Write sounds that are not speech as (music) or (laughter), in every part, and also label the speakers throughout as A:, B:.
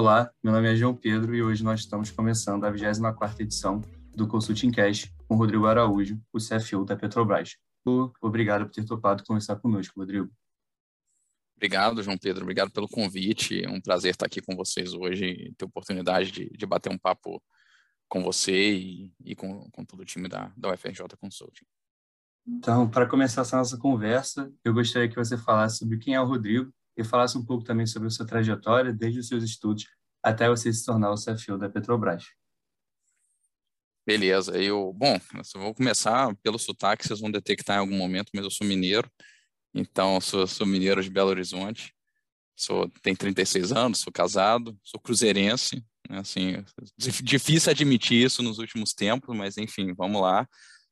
A: Olá, meu nome é João Pedro e hoje nós estamos começando a 24ª edição do Consulting Cash com Rodrigo Araújo, o CFO da Petrobras. Obrigado por ter topado conversar conosco, Rodrigo.
B: Obrigado, João Pedro. Obrigado pelo convite. É um prazer estar aqui com vocês hoje e ter a oportunidade de, de bater um papo com você e, e com, com, todo o time da, da UFRJ Consulting.
A: Então, para começar essa nossa conversa, eu gostaria que você falasse sobre quem é o Rodrigo e falasse um pouco também sobre a sua trajetória, desde os seus estudos até você se tornar o CFO da Petrobras.
B: Beleza, eu, bom, eu vou começar pelo sotaque, vocês vão detectar em algum momento, mas eu sou mineiro, então sou, sou mineiro de Belo Horizonte, sou, tenho 36 anos, sou casado, sou cruzeirense, né, assim, difícil admitir isso nos últimos tempos, mas enfim, vamos lá,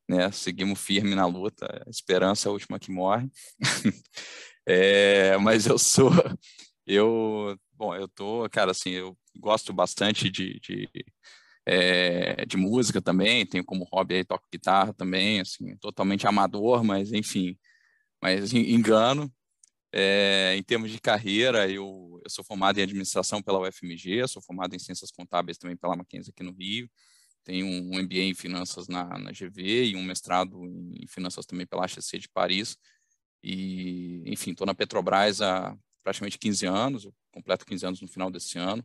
B: né, seguimos firme na luta, a esperança é a última que morre, (laughs) é, mas eu sou, (laughs) eu, bom, eu tô, cara, assim, eu gosto bastante de, de é, de música também, tenho como hobby aí, toco guitarra também, assim, totalmente amador, mas enfim, mas engano. É, em termos de carreira, eu, eu, sou formado em administração pela UFMG, sou formado em ciências contábeis também pela Mackenzie aqui no Rio, tenho um MBA em finanças na, na GV e um mestrado em finanças também pela HEC de Paris. E, enfim, estou na Petrobras há praticamente 15 anos, completo 15 anos no final desse ano.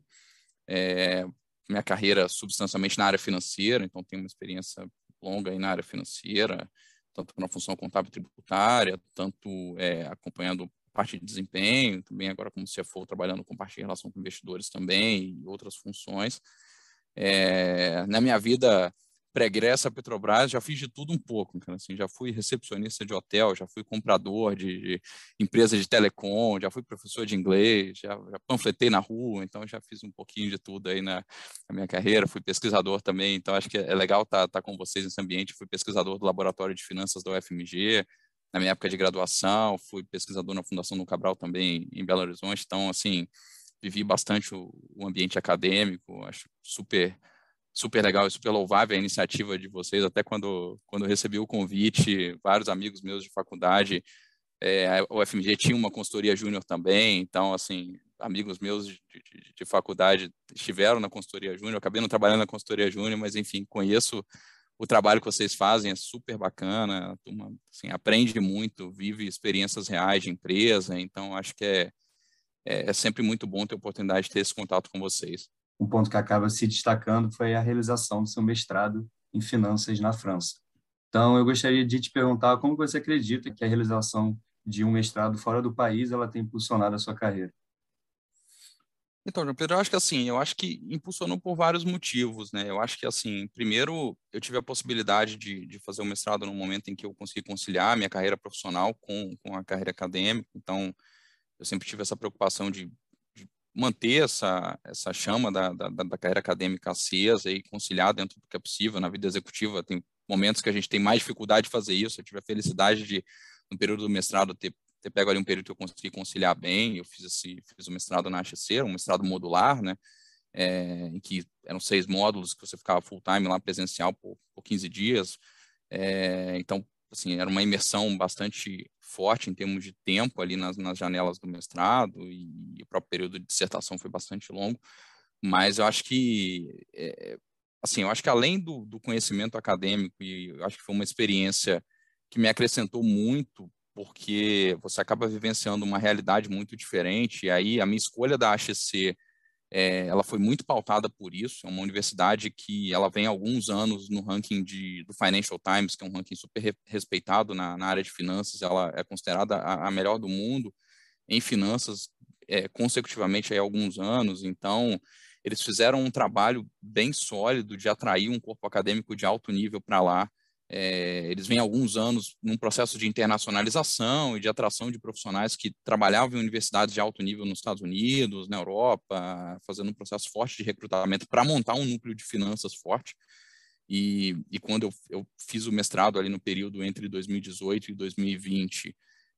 B: É, minha carreira substancialmente na área financeira, então tenho uma experiência longa aí na área financeira, tanto na função contábil tributária, tanto é, acompanhando parte de desempenho, também agora como CFO, trabalhando com parte de relação com investidores também e outras funções. É, na minha vida pré-gresso Petrobras, já fiz de tudo um pouco, então, assim, já fui recepcionista de hotel, já fui comprador de, de empresa de telecom, já fui professor de inglês, já, já, panfletei na rua, então já fiz um pouquinho de tudo aí na, na minha carreira, fui pesquisador também, então acho que é legal estar tá, tá com vocês nesse ambiente, fui pesquisador do Laboratório de Finanças da UFMG, na minha época de graduação, fui pesquisador na Fundação do Cabral também, em Belo Horizonte, então, assim, vivi bastante o, o ambiente acadêmico, acho super super legal e super louvável a iniciativa de vocês. Até quando, quando recebi o convite, vários amigos meus de faculdade, é, a UFMG tinha uma consultoria júnior também, então, assim, amigos meus de, de, de faculdade estiveram na consultoria júnior, acabei não trabalhando na consultoria júnior, mas, enfim, conheço o trabalho que vocês fazem, é super bacana, turma, assim, aprende muito, vive experiências reais de empresa, então, acho que é, é, é sempre muito bom ter a oportunidade de ter esse contato com vocês
A: um ponto que acaba se destacando foi a realização do seu mestrado em finanças na França. Então, eu gostaria de te perguntar como você acredita que a realização de um mestrado fora do país ela tem impulsionado a sua carreira?
B: Então, João Pedro, eu acho que assim, eu acho que impulsionou por vários motivos, né? Eu acho que assim, primeiro, eu tive a possibilidade de, de fazer o mestrado no momento em que eu consegui conciliar minha carreira profissional com, com a carreira acadêmica. Então, eu sempre tive essa preocupação de manter essa, essa chama da, da, da, carreira acadêmica acesa e conciliar dentro do que é possível. Na vida executiva, tem momentos que a gente tem mais dificuldade de fazer isso. Eu tive a felicidade de, no período do mestrado, ter, ter pego ali um período que eu consegui conciliar bem. Eu fiz, esse, fiz o mestrado na HC, um mestrado modular, né? É, em que eram seis módulos que você ficava full time lá presencial por, por 15 dias. É, então, assim, era uma imersão bastante forte em termos de tempo ali nas, nas janelas do mestrado e, e, o próprio período de dissertação foi bastante longo, mas eu acho que, é, assim, eu acho que além do, do conhecimento acadêmico, e eu acho que foi uma experiência que me acrescentou muito, porque você acaba vivenciando uma realidade muito diferente, e aí a minha escolha da HC é, ela foi muito pautada por isso. É uma universidade que ela vem há alguns anos no ranking de, do Financial Times, que é um ranking super respeitado na, na área de finanças. Ela é considerada a, a melhor do mundo em finanças é, consecutivamente há alguns anos. Então, eles fizeram um trabalho bem sólido de atrair um corpo acadêmico de alto nível para lá. É, eles vêm há alguns anos num processo de internacionalização e de atração de profissionais que trabalhavam em universidades de alto nível nos Estados Unidos, na Europa, fazendo um processo forte de recrutamento para montar um núcleo de finanças forte. E, e quando eu, eu, fiz o mestrado ali no período entre 2018 e 2020,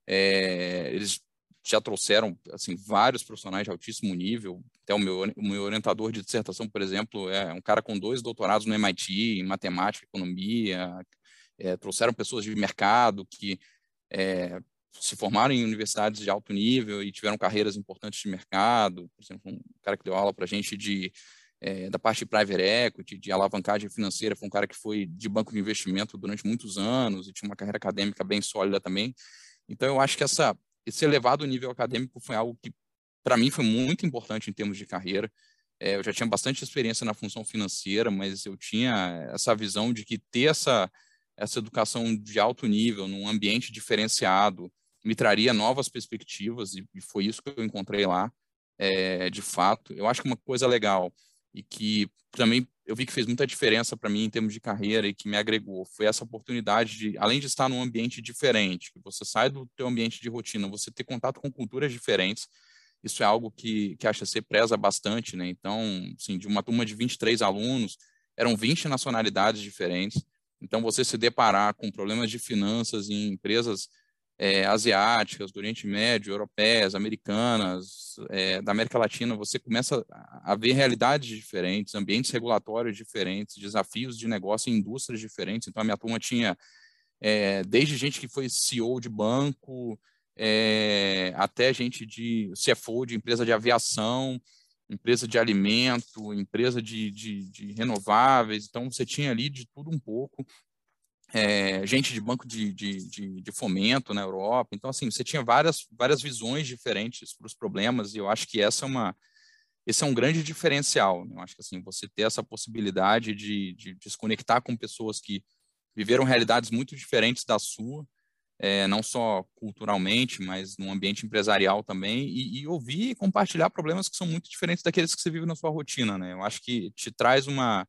B: é, eles já trouxeram assim vários profissionais de altíssimo nível. Até o meu, o meu orientador de dissertação, por exemplo, é um cara com dois doutorados no MIT em matemática, economia. É, trouxeram pessoas de mercado que é, se formaram em universidades de alto nível e tiveram carreiras importantes de mercado. Por exemplo, um cara que deu aula para a gente de, é, da parte de private equity, de alavancagem financeira, foi um cara que foi de banco de investimento durante muitos anos e tinha uma carreira acadêmica bem sólida também. Então, eu acho que essa, esse elevado nível acadêmico foi algo que, para mim, foi muito importante em termos de carreira. É, eu já tinha bastante experiência na função financeira, mas eu tinha essa visão de que ter essa, essa educação de alto nível, num ambiente diferenciado, me traria novas perspectivas, e, e foi isso que eu encontrei lá, é, de fato. Eu acho que uma coisa legal e que também eu vi que fez muita diferença para mim em termos de carreira e que me agregou foi essa oportunidade de, além de estar num ambiente diferente, que você sai do teu ambiente de rotina, você ter contato com culturas diferentes, isso é algo que, que a HC preza bastante, né? Então, assim, de uma turma de 23 alunos, eram 20 nacionalidades diferentes, então você se deparar com problemas de finanças em empresas é, asiáticas, do Oriente Médio, europeias, americanas, é, da América Latina, você começa a ver realidades diferentes, ambientes regulatórios diferentes, desafios de negócio em indústrias diferentes. Então, a minha turma tinha é, desde gente que foi CEO de banco, até gente de CFO de empresa de aviação, empresa de alimento, empresa de, de, de renováveis. Então, você tinha ali de tudo um pouco é, gente de banco de, de, de, de, fomento na Europa. Então, assim, você tinha várias, várias visões diferentes para os problemas, e eu acho que essa é uma, esse é um grande diferencial. Né? Eu acho que, assim, você ter essa possibilidade de, de, de se conectar com pessoas que viveram realidades muito diferentes da sua, é, não só culturalmente, mas no ambiente empresarial também, e, e, ouvir e compartilhar problemas que são muito diferentes daqueles que você vive na sua rotina, né? Eu acho que te traz uma,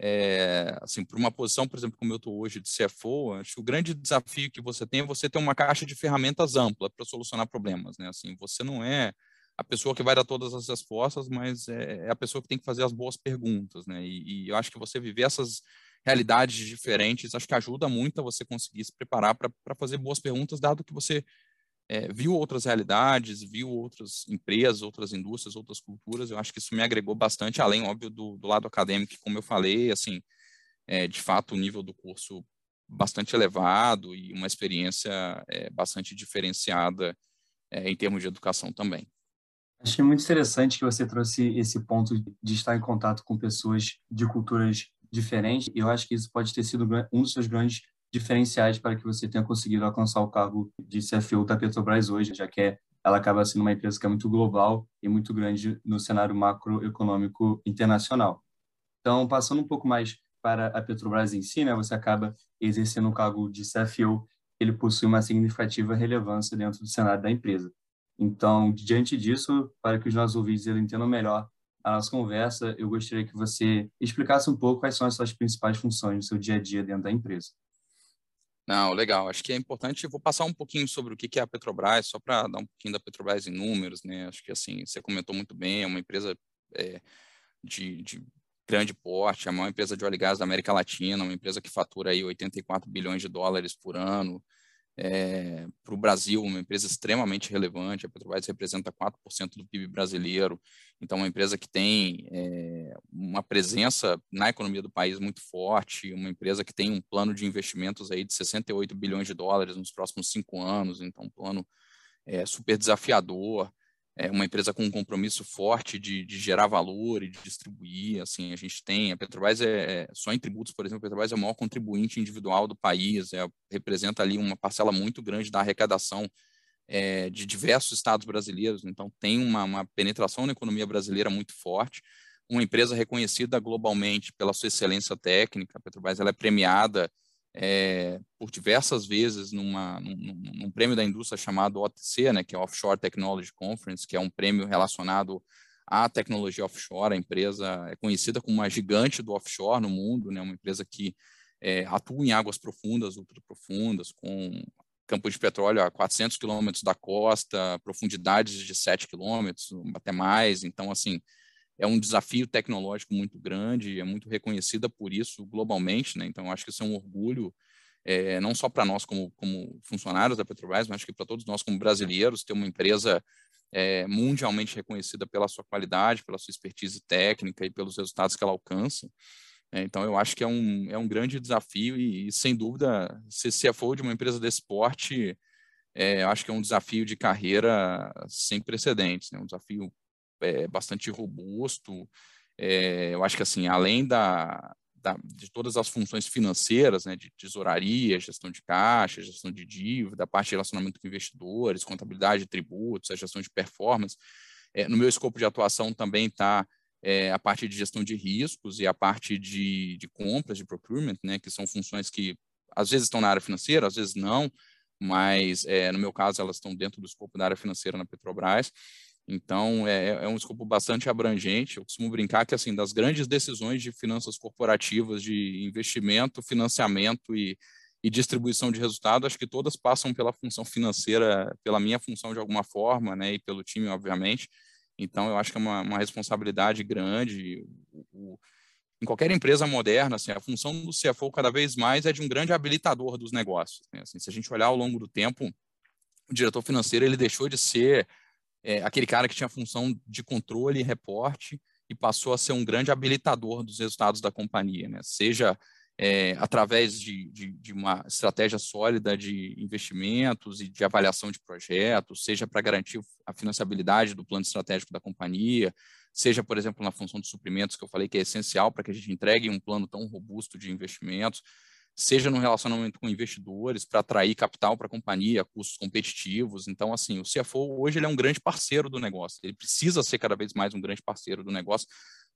B: é, assim, para uma posição, por exemplo, como eu estou hoje de CFO, acho que o grande desafio que você tem é você ter uma caixa de ferramentas ampla para solucionar problemas, né? Assim, você não é a pessoa que vai dar todas as respostas, mas é, é a pessoa que tem que fazer as boas perguntas, né? E, e eu acho que você viver essas realidades diferentes, acho que ajuda muito a você conseguir se preparar para fazer boas perguntas, dado que você é, viu outras realidades, viu outras empresas, outras indústrias, outras culturas. Eu acho que isso me agregou bastante, além, óbvio, do, do lado acadêmico, como eu falei, assim, é, de fato, o nível do curso bastante elevado e uma experiência é, bastante diferenciada é, em termos de educação também.
A: Achei muito interessante que você trouxe esse ponto de estar em contato com pessoas de culturas diferentes. E eu acho que isso pode ter sido um dos seus grandes diferenciais para que você tenha conseguido alcançar o cargo de CFO da Petrobras hoje, já que é, ela acaba sendo uma empresa que é muito global e muito grande no cenário macroeconômico internacional. Então, passando um pouco mais para a Petrobras em si, né, você acaba exercendo o cargo de CFO, ele possui uma significativa relevância dentro do cenário da empresa. Então, diante disso, para que os nossos ouvintes entendam melhor a nossa conversa, eu gostaria que você explicasse um pouco quais são as suas principais funções no seu dia a dia dentro da empresa.
B: Não, legal. Acho que é importante. Vou passar um pouquinho sobre o que é a Petrobras, só para dar um pouquinho da Petrobras em números, né? Acho que assim você comentou muito bem. É uma empresa é, de, de, grande porte, é a maior empresa de óleo e gás da América Latina, uma empresa que fatura aí 84 bilhões de dólares por ano. É, para o Brasil, uma empresa extremamente relevante. A Petrobras representa 4% do PIB brasileiro, então, uma empresa que tem é, uma presença na economia do país muito forte, uma empresa que tem um plano de investimentos aí de 68 bilhões de dólares nos próximos cinco anos, então, um plano é, super desafiador. É uma empresa com um compromisso forte de, de, gerar valor e de distribuir. Assim, a gente tem a Petrobras é, é, só em tributos, por exemplo, a Petrobras é o maior contribuinte individual do país, é, representa ali uma parcela muito grande da arrecadação é, de diversos estados brasileiros. Então tem uma, uma penetração na economia brasileira muito forte. Uma empresa reconhecida globalmente pela sua excelência técnica. A Petrobras ela é premiada é, por diversas vezes numa, num, num, prêmio da indústria chamado OTC, né, que é Offshore Technology Conference, que é um prêmio relacionado à tecnologia offshore. A empresa é conhecida como uma gigante do offshore no mundo, né, uma empresa que é, atua em águas profundas, ultraprofundas, com campo de petróleo a 400 quilômetros da costa, profundidades de 7 quilômetros, até mais. Então, assim, é um desafio tecnológico muito grande, é muito reconhecida por isso globalmente, né? Então, acho que isso é um orgulho, é, não só para nós como, como funcionários da Petrobras, mas acho que para todos nós como brasileiros, ter uma empresa é, mundialmente reconhecida pela sua qualidade, pela sua expertise técnica e pelos resultados que ela alcança. É, então, eu acho que é um, é um grande desafio e, e sem dúvida, ser CFO de uma empresa desse porte é, eu acho que é um desafio de carreira sem precedentes, né? um desafio é, bastante robusto. É, eu acho que, assim, além da, da, de todas as funções financeiras, né, de tesouraria, gestão de caixa, gestão de dívida, parte de relacionamento com investidores, contabilidade de tributos, a gestão de performance, é, no meu escopo de atuação também está é, a parte de gestão de riscos e a parte de, de compras, de procurement, né, que são funções que às vezes estão na área financeira, às vezes não, mas é, no meu caso elas estão dentro do escopo da área financeira na Petrobras. Então, é, é, um escopo bastante abrangente. Eu costumo brincar que, assim, das grandes decisões de finanças corporativas, de investimento, financiamento e, e distribuição de resultado, acho que todas passam pela função financeira, pela minha função de alguma forma, né, e pelo time, obviamente. Então, eu acho que é uma, uma responsabilidade grande. O, o, em qualquer empresa moderna, assim, a função do CFO cada vez mais é de um grande habilitador dos negócios. Né? Assim, se a gente olhar ao longo do tempo, o diretor financeiro ele deixou de ser é, aquele cara que tinha função de controle e reporte e passou a ser um grande habilitador dos resultados da companhia, né? seja é, através de, de, de, uma estratégia sólida de investimentos e de avaliação de projetos, seja para garantir a financiabilidade do plano estratégico da companhia, seja, por exemplo, na função de suprimentos, que eu falei que é essencial para que a gente entregue um plano tão robusto de investimentos, seja no relacionamento com investidores, para atrair capital para a companhia, custos competitivos. Então, assim, o CFO hoje ele é um grande parceiro do negócio, ele precisa ser cada vez mais um grande parceiro do negócio,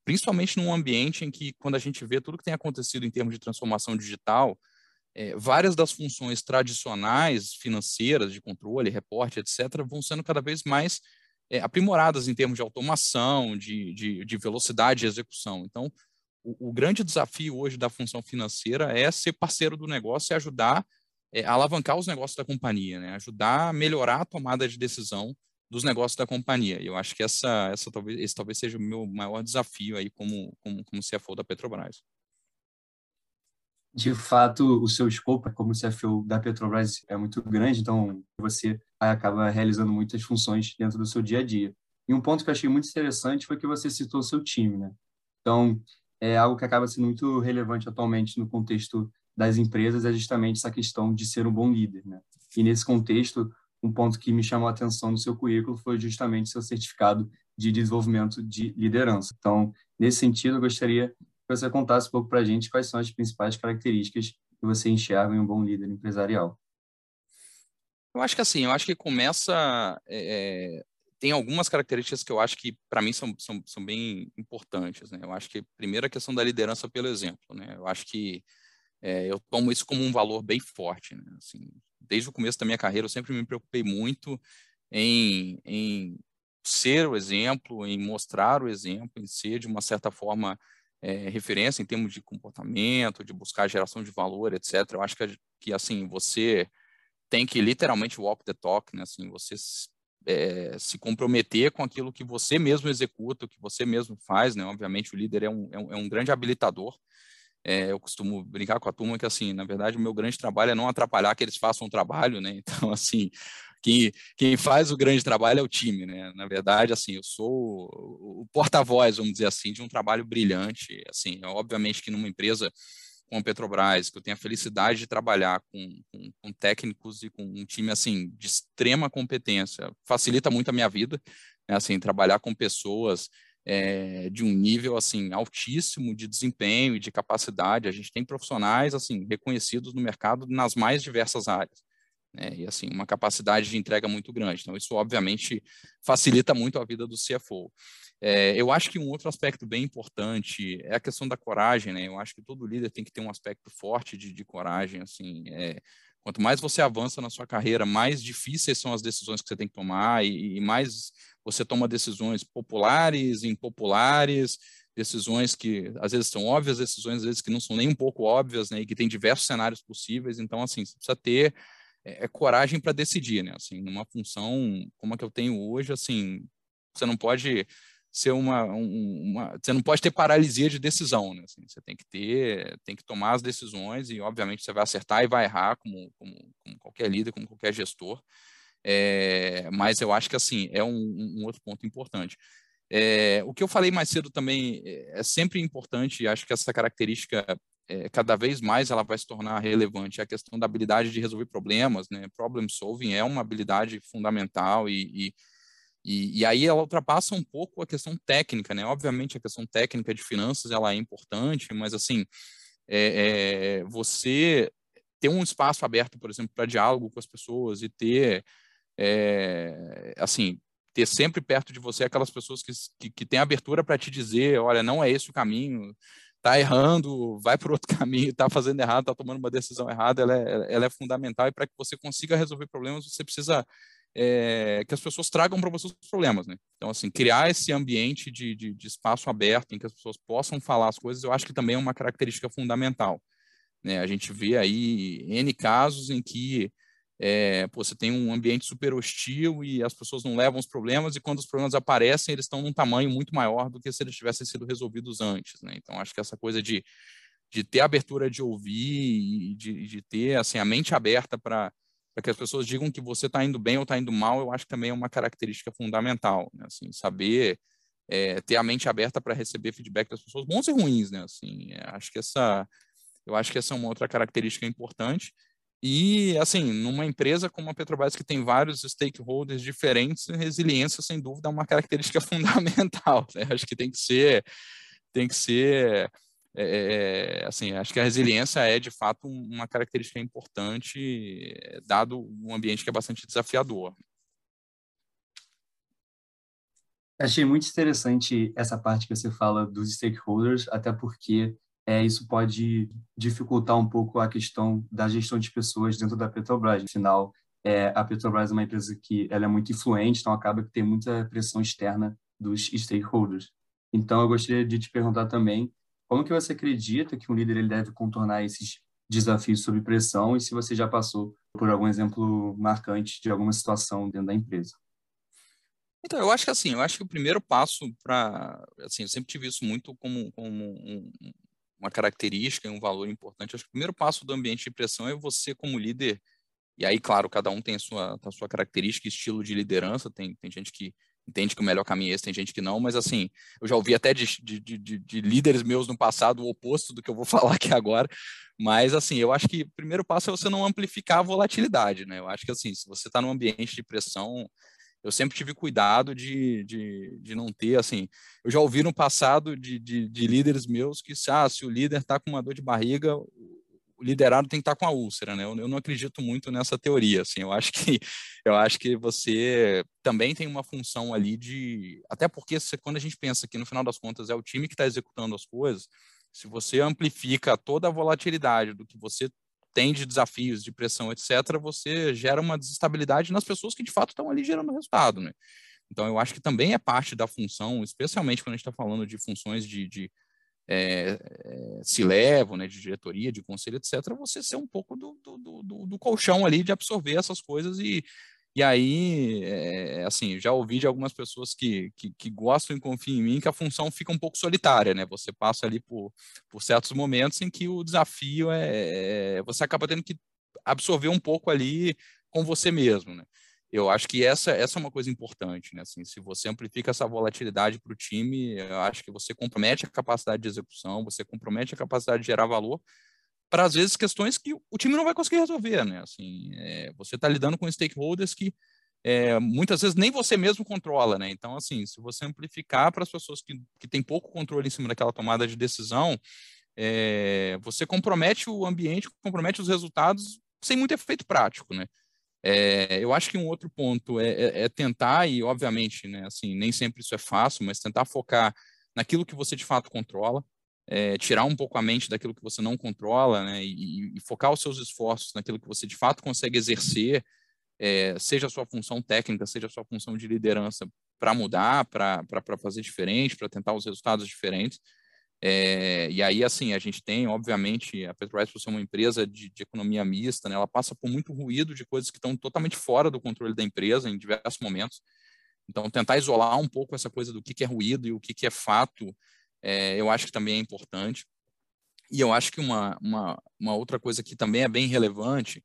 B: principalmente num ambiente em que, quando a gente vê tudo que tem acontecido em termos de transformação digital, é, várias das funções tradicionais financeiras, de controle, reporte, etc., vão sendo cada vez mais é, aprimoradas em termos de automação, de, de, de velocidade de execução. Então, o, grande desafio hoje da função financeira é ser parceiro do negócio e ajudar é, a alavancar os negócios da companhia, né? ajudar a melhorar a tomada de decisão dos negócios da companhia. E eu acho que essa, essa talvez, esse talvez seja o meu maior desafio aí como, como, como CFO da Petrobras.
A: De fato, o seu escopo como CFO da Petrobras é muito grande, então você acaba realizando muitas funções dentro do seu dia a dia. E um ponto que eu achei muito interessante foi que você citou o seu time, né? Então, é algo que acaba sendo muito relevante atualmente no contexto das empresas é justamente essa questão de ser um bom líder, né? E nesse contexto, um ponto que me chamou a atenção no seu currículo foi justamente seu certificado de desenvolvimento de liderança. Então, nesse sentido, eu gostaria que você contasse um pouco para a gente quais são as principais características que você enxerga em um bom líder empresarial.
B: Eu acho que assim, eu acho que começa é, tem algumas características que eu acho que, para mim, são, são, são bem importantes. Né? Eu acho que, primeiro, a questão da liderança pelo exemplo. Né? Eu acho que é, eu tomo isso como um valor bem forte. Né? Assim, desde o começo da minha carreira, eu sempre me preocupei muito em, em ser o exemplo, em mostrar o exemplo, em ser, de uma certa forma, é, referência em termos de comportamento, de buscar geração de valor, etc. Eu acho que, que assim, você tem que literalmente walk the talk, né? Assim, você é, se comprometer com aquilo que você mesmo executa, o que você mesmo faz, né? Obviamente o líder é um, é um, é um grande habilitador. É, eu costumo brincar com a turma que, assim, na verdade, o meu grande trabalho é não atrapalhar que eles façam o trabalho, né? (laughs) Então, assim, quem, quem faz o grande trabalho é o time, né? Na verdade, assim, eu sou o, o porta-voz, vamos dizer assim, de um trabalho brilhante. Assim, obviamente que numa empresa com a Petrobras, que eu tenho a felicidade de trabalhar com, com, com, técnicos e com um time assim de extrema competência, facilita muito a minha vida, né? assim trabalhar com pessoas é, de um nível assim altíssimo de desempenho e de capacidade. A gente tem profissionais assim reconhecidos no mercado nas mais diversas áreas. Né? E assim uma capacidade de entrega muito grande. Então isso obviamente facilita muito a vida do CFO. É, eu acho que um outro aspecto bem importante é a questão da coragem, né? Eu acho que todo líder tem que ter um aspecto forte de, de coragem, assim. É, quanto mais você avança na sua carreira, mais difíceis são as decisões que você tem que tomar e, e mais você toma decisões populares, impopulares, decisões que às vezes são óbvias, decisões às vezes que não são nem um pouco óbvias, né? E que tem diversos cenários possíveis. Então, assim, você precisa ter é, é coragem para decidir, né? Assim, numa função como a que eu tenho hoje, assim, você não pode ser uma, uma, você não pode ter paralisia de decisão, né? Assim, você tem que ter, tem que tomar as decisões e obviamente você vai acertar e vai errar como, como, como qualquer líder, como qualquer gestor. É, mas eu acho que assim é um, um outro ponto importante. É, o que eu falei mais cedo também é, é sempre importante, acho que essa característica é, cada vez mais ela vai se tornar relevante. A questão da habilidade de resolver problemas, né? Problem solving é uma habilidade fundamental e, e, e, e, aí ela ultrapassa um pouco a questão técnica, né? Obviamente a questão técnica de finanças ela é importante, mas assim é, é, você ter um espaço aberto, por exemplo, para diálogo com as pessoas e ter é, assim ter sempre perto de você aquelas pessoas que, que, que têm abertura para te dizer, olha, não é esse o caminho, tá errando, vai por outro (laughs) caminho, tá fazendo errado, tá tomando uma decisão errada, ela é, ela é fundamental e para que você consiga resolver problemas, você precisa é, que as pessoas tragam para você os problemas, né? Então, assim, criar esse ambiente de, de, de, espaço aberto em que as pessoas possam falar as coisas, eu acho que também é uma característica fundamental. Né? A gente vê aí N casos em que é, pô, você tem um ambiente super hostil e as pessoas não levam os problemas, e quando os problemas aparecem, eles estão num tamanho muito maior do que se eles tivessem sido resolvidos antes. Né? Então, acho que essa coisa de, de ter abertura de ouvir e de, de ter assim, a mente aberta para que as pessoas digam que você está indo bem ou está indo mal, eu acho que também é uma característica fundamental. Né? Assim, saber é, ter a mente aberta para receber feedback das pessoas, bons e ruins. Né? Assim, é, acho que essa, eu acho que essa é uma outra característica importante. E, assim, numa empresa como a Petrobras, que tem vários stakeholders diferentes, resiliência, sem dúvida, é uma característica (laughs) fundamental. Né? Acho que tem que ser, tem que ser, é, assim, acho que a resiliência é, de fato, uma característica importante, dado um ambiente que é bastante desafiador.
A: Achei muito interessante essa parte que você fala dos stakeholders, até porque é, isso pode dificultar um pouco a questão da gestão de pessoas dentro da Petrobras. Afinal, é, a Petrobras é uma empresa que ela é muito influente, então acaba que tem muita pressão externa dos stakeholders. Então, eu gostaria de te perguntar também como que você acredita que um líder ele deve contornar esses desafios sob pressão e se você já passou por algum exemplo marcante de alguma situação dentro da empresa.
B: Então, eu acho que assim, eu acho que o primeiro passo para, assim, eu sempre tive isso muito como, como um, uma característica e um valor importante. Acho que o primeiro passo do ambiente de pressão é você, como líder, e aí, claro, cada um tem a sua, a sua característica, estilo de liderança, tem, tem gente que entende que o melhor caminho é esse, tem gente que não, mas assim, eu já ouvi até de, de, de, de líderes meus no passado o oposto do que eu vou (laughs) falar aqui agora, mas assim, eu acho que o primeiro passo é você não amplificar a volatilidade, né? Eu acho que assim, se você está num ambiente de pressão, eu sempre tive cuidado de, de, de não ter, assim, eu já ouvi no passado de, de, de líderes meus que, ah, se o líder está com uma dor de barriga, o liderado tem que estar tá com a úlcera, né? Eu, eu, não acredito muito nessa teoria, assim, eu acho que (laughs) eu acho que você também tem uma função ali de, até porque quando a gente pensa que no final das contas é o time que está executando as coisas, se você amplifica toda a volatilidade do que você tem de desafios, de pressão, etc., você gera uma desestabilidade nas pessoas que de fato estão ali gerando resultado, né? Então, eu acho que também é parte da função, especialmente quando a gente está falando de funções de, de é, se levam, né, de diretoria, de conselho, etc., você ser um pouco do, do, do, do colchão ali de absorver essas coisas e, e aí, é, assim, já ouvi de algumas pessoas que, que, que, gostam e confiam em mim que a função fica um pouco solitária, né? Você passa ali por, por certos momentos em que o desafio é, é você acaba tendo que absorver um pouco ali com você mesmo, né? Eu acho que essa, essa é uma coisa importante, né? Assim, se você amplifica essa volatilidade para o time, eu acho que você compromete a capacidade de execução, você compromete a capacidade de gerar valor, para às vezes questões que o time não vai conseguir resolver, né? Assim, é, você está lidando com stakeholders que é, muitas vezes nem você mesmo controla, né? Então, assim, se você amplificar para as pessoas que, que têm pouco controle em cima daquela tomada de decisão, é, você compromete o ambiente, compromete os resultados sem muito efeito prático, né? É, eu acho que um outro ponto é, é, é, tentar, e obviamente, né, assim, nem sempre isso é fácil, mas tentar focar naquilo que você de fato controla, é, tirar um pouco a mente daquilo que você não controla, né, e, e, focar os seus esforços naquilo que você de fato consegue exercer, é, seja a sua função técnica, seja a sua função de liderança, para mudar, para fazer diferente, para tentar os resultados diferentes. É, e aí, assim, a gente tem, obviamente, a Petrobras, por ser uma empresa de, de economia mista, né, ela passa por muito ruído de coisas que estão totalmente fora do controle da empresa em diversos momentos. Então, tentar isolar um pouco essa coisa do que, que é ruído e o que, que é fato é, eu acho que também é importante. E eu acho que uma, uma, uma outra coisa que também é bem relevante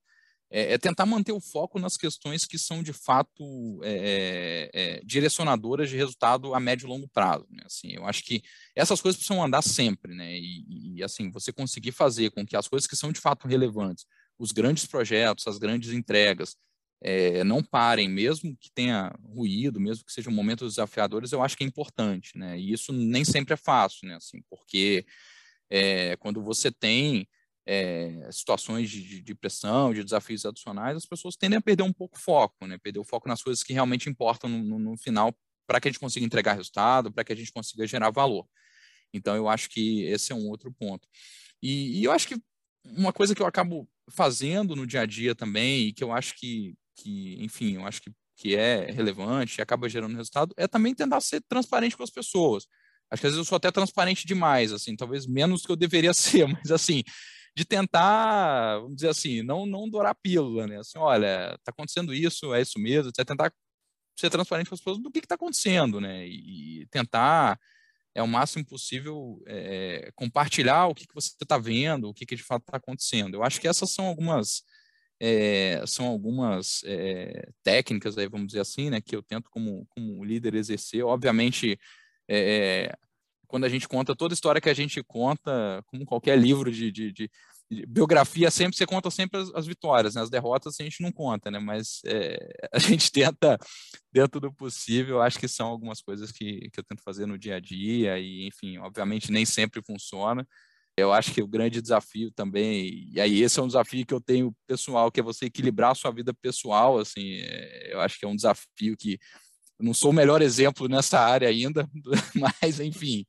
B: é, é, tentar manter o foco nas questões que são de fato é, é, é, direcionadoras de resultado a médio e longo prazo. Né? Assim, eu acho que essas coisas precisam andar sempre, né? E, e, assim você conseguir fazer com que as coisas que são de fato relevantes, os grandes projetos, as grandes entregas, é, não parem, mesmo que tenha ruído, mesmo que sejam momentos desafiadores, eu acho que é importante, né? E isso nem sempre é fácil, né? Assim, porque quando você tem é, situações de, de, pressão, de desafios adicionais, as pessoas tendem a perder um pouco o foco, né? Perder o foco nas coisas que realmente importam no, no, no final para que a gente consiga entregar resultado, para que a gente consiga gerar valor. Então, eu acho que esse é um outro ponto. E, e, eu acho que uma coisa que eu acabo fazendo no dia a dia também, e que eu acho que, que enfim, eu acho que, que é relevante e acaba gerando resultado, é também tentar ser transparente com as pessoas. Acho que às vezes eu sou até transparente demais, assim, talvez menos do que eu deveria (laughs) ser, mas assim, de tentar, vamos dizer assim, não, não dourar a pílula, né? Assim, olha, está acontecendo isso, é isso mesmo, você tentar ser transparente com as pessoas do que está acontecendo, né? E, tentar, é o máximo possível, é, compartilhar o que, que você está vendo, o que, que de fato está acontecendo. Eu acho que essas são algumas, é, são algumas é, técnicas, aí, vamos dizer assim, né, que eu tento como, como líder exercer. Obviamente, é, quando a gente conta toda a história que a gente conta, como qualquer livro de, de, de, biografia, sempre você conta sempre as, as, vitórias, né? as derrotas a gente não conta, né? Mas (laughs) a gente tenta, dentro do possível, acho que são algumas coisas que, que eu tento fazer no dia a dia, e enfim, obviamente nem sempre funciona. Eu acho que o grande desafio também, e aí esse é um desafio que eu tenho pessoal, que é você equilibrar a sua vida pessoal, assim, é, eu acho que é um desafio que não sou o melhor exemplo nessa área ainda, (laughs) mas enfim,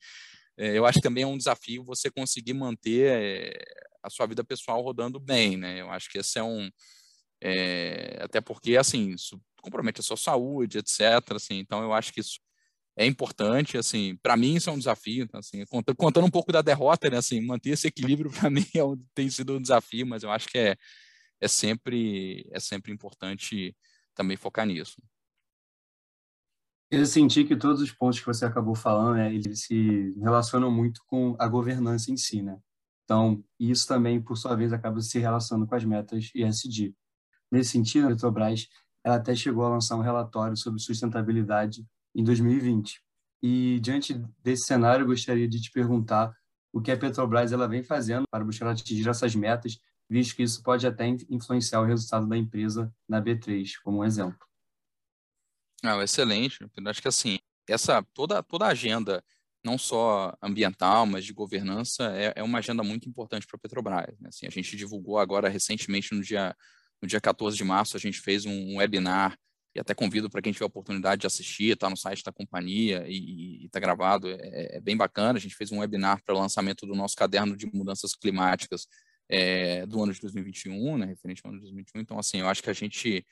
B: é, eu acho que também é um desafio você conseguir manter é, a sua vida pessoal rodando bem, né? Eu acho que esse é um é, até porque assim isso compromete a sua saúde, etc. Assim, então eu acho que isso é importante, assim, para mim isso é um desafio, então, assim, contando, um pouco da derrota, né, assim, manter esse equilíbrio (laughs) para mim é um, tem sido um desafio, mas eu acho que é, é sempre é sempre importante também focar nisso.
A: Eu senti que todos os pontos que você acabou falando, né, eles se relacionam muito com a governança em si, né? Então, isso também, por sua vez, acaba se relacionando com as metas ESG. Nesse sentido, a Petrobras ela até chegou a lançar um relatório sobre sustentabilidade em 2020. E, diante desse cenário, eu gostaria de te perguntar o que a Petrobras ela vem fazendo para buscar atingir essas metas, visto que isso pode até influenciar o resultado da empresa na B3, como um exemplo.
B: Não, excelente. Eu acho que assim, essa toda toda a agenda, não só ambiental, mas de governança, é, é uma agenda muito importante para a Petrobras. Né? Assim, a gente divulgou agora recentemente no dia no dia 14 de março, a gente fez um, um webinar e até convido para quem tiver oportunidade de assistir, está no site da companhia e está gravado, é, é, bem bacana. A gente fez um webinar para o lançamento do nosso caderno de mudanças climáticas é, do ano de 2021, né, referente ao ano de 2021. Então, assim, eu acho que a gente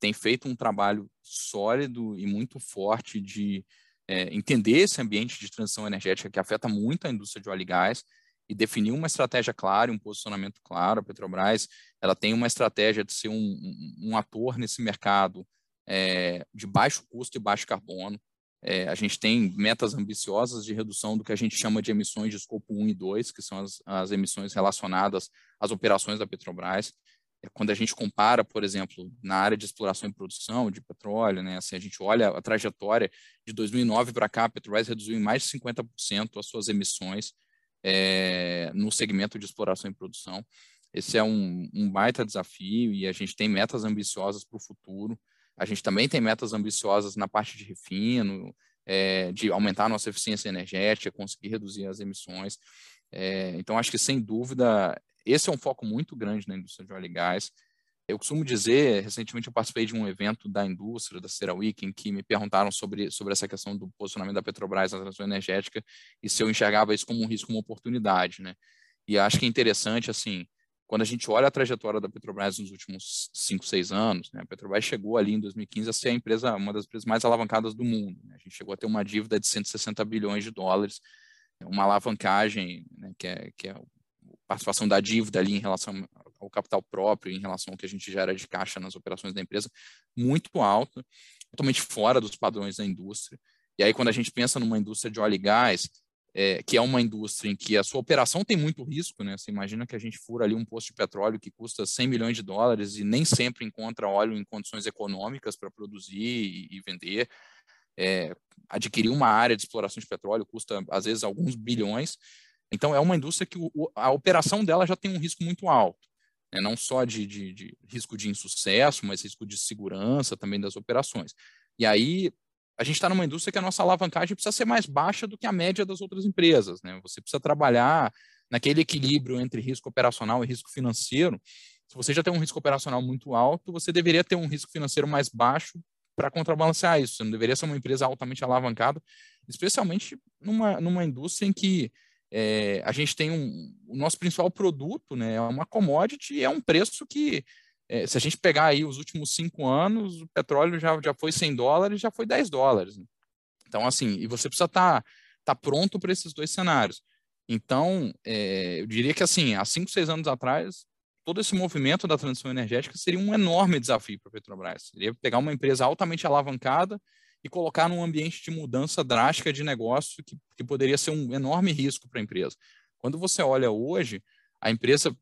B: tem feito um trabalho sólido e muito forte de é, entender esse ambiente de transição energética que afeta muito a indústria de óleo e gás e definir uma estratégia clara, um posicionamento claro. A Petrobras ela tem uma estratégia de ser um, um ator nesse mercado é, de baixo custo e baixo carbono. É, a gente tem metas ambiciosas de redução do que a gente chama de emissões de escopo 1 e 2, que são as, as emissões relacionadas às operações da Petrobras. É, quando a gente compara, por exemplo, na área de exploração e produção de petróleo, né, assim, a gente olha a trajetória de 2009 para cá, a Petrobras reduziu em mais de 50% as suas emissões é, no segmento de exploração e produção. Esse é um, um baita desafio e a gente tem metas ambiciosas para o futuro. A gente também tem metas ambiciosas na parte de refino, é, de aumentar a nossa eficiência energética, conseguir reduzir as emissões. É, então, acho que, sem dúvida, esse é um foco muito grande na indústria de óleo e gás. Eu costumo dizer, recentemente eu participei de um evento da indústria, da CeraWeek, em que me perguntaram sobre, sobre essa questão do posicionamento da Petrobras na transição energética e se eu enxergava isso como um risco, uma oportunidade, né? E acho que é interessante, assim, quando a gente olha a trajetória da Petrobras nos últimos cinco, seis anos, né, a Petrobras chegou ali em 2015 a ser a empresa, uma das empresas mais alavancadas do mundo. Né? A gente chegou a ter uma dívida de 160 bilhões de dólares, uma alavancagem, né, que, é, que é participação da dívida ali em relação ao capital próprio, em relação ao que a gente gera de caixa nas operações da empresa, muito alta, totalmente fora dos padrões da indústria. E aí, quando a gente pensa numa indústria de óleo e gás, é, que é uma indústria em que a sua operação tem muito risco, né? Você imagina que a gente fura ali um posto de petróleo que custa 100 milhões de dólares e nem sempre encontra óleo em condições econômicas para produzir e, e vender. É, adquirir uma área de exploração de petróleo custa, às vezes, alguns bilhões. Então, é uma indústria que o, a operação dela já tem um risco muito alto. Né? Não só de, de, de risco de insucesso, mas risco de segurança também das operações. E aí, a gente está numa indústria que a nossa alavancagem precisa ser mais baixa do que a média das outras empresas. Né? Você precisa trabalhar naquele equilíbrio entre risco operacional e risco financeiro. Se você já tem um risco operacional muito alto, você deveria ter um risco financeiro mais baixo para contrabalancear isso. Você não deveria ser uma empresa altamente alavancada, especialmente numa, numa indústria em que é, a gente tem um, o nosso principal produto, né, é uma commodity, é um preço que é, se a gente pegar aí os últimos cinco anos, o petróleo já, já foi 100 dólares, já foi 10 dólares. Né? Então, assim, e você precisa estar tá, tá pronto para esses dois cenários. Então, é, eu diria que, assim, há cinco, seis anos atrás, todo esse movimento da transição energética seria um enorme desafio para a Petrobras. Seria pegar uma empresa altamente alavancada e colocar num ambiente de mudança drástica de negócio que, que poderia ser um enorme risco para a empresa. Quando você olha hoje, a empresa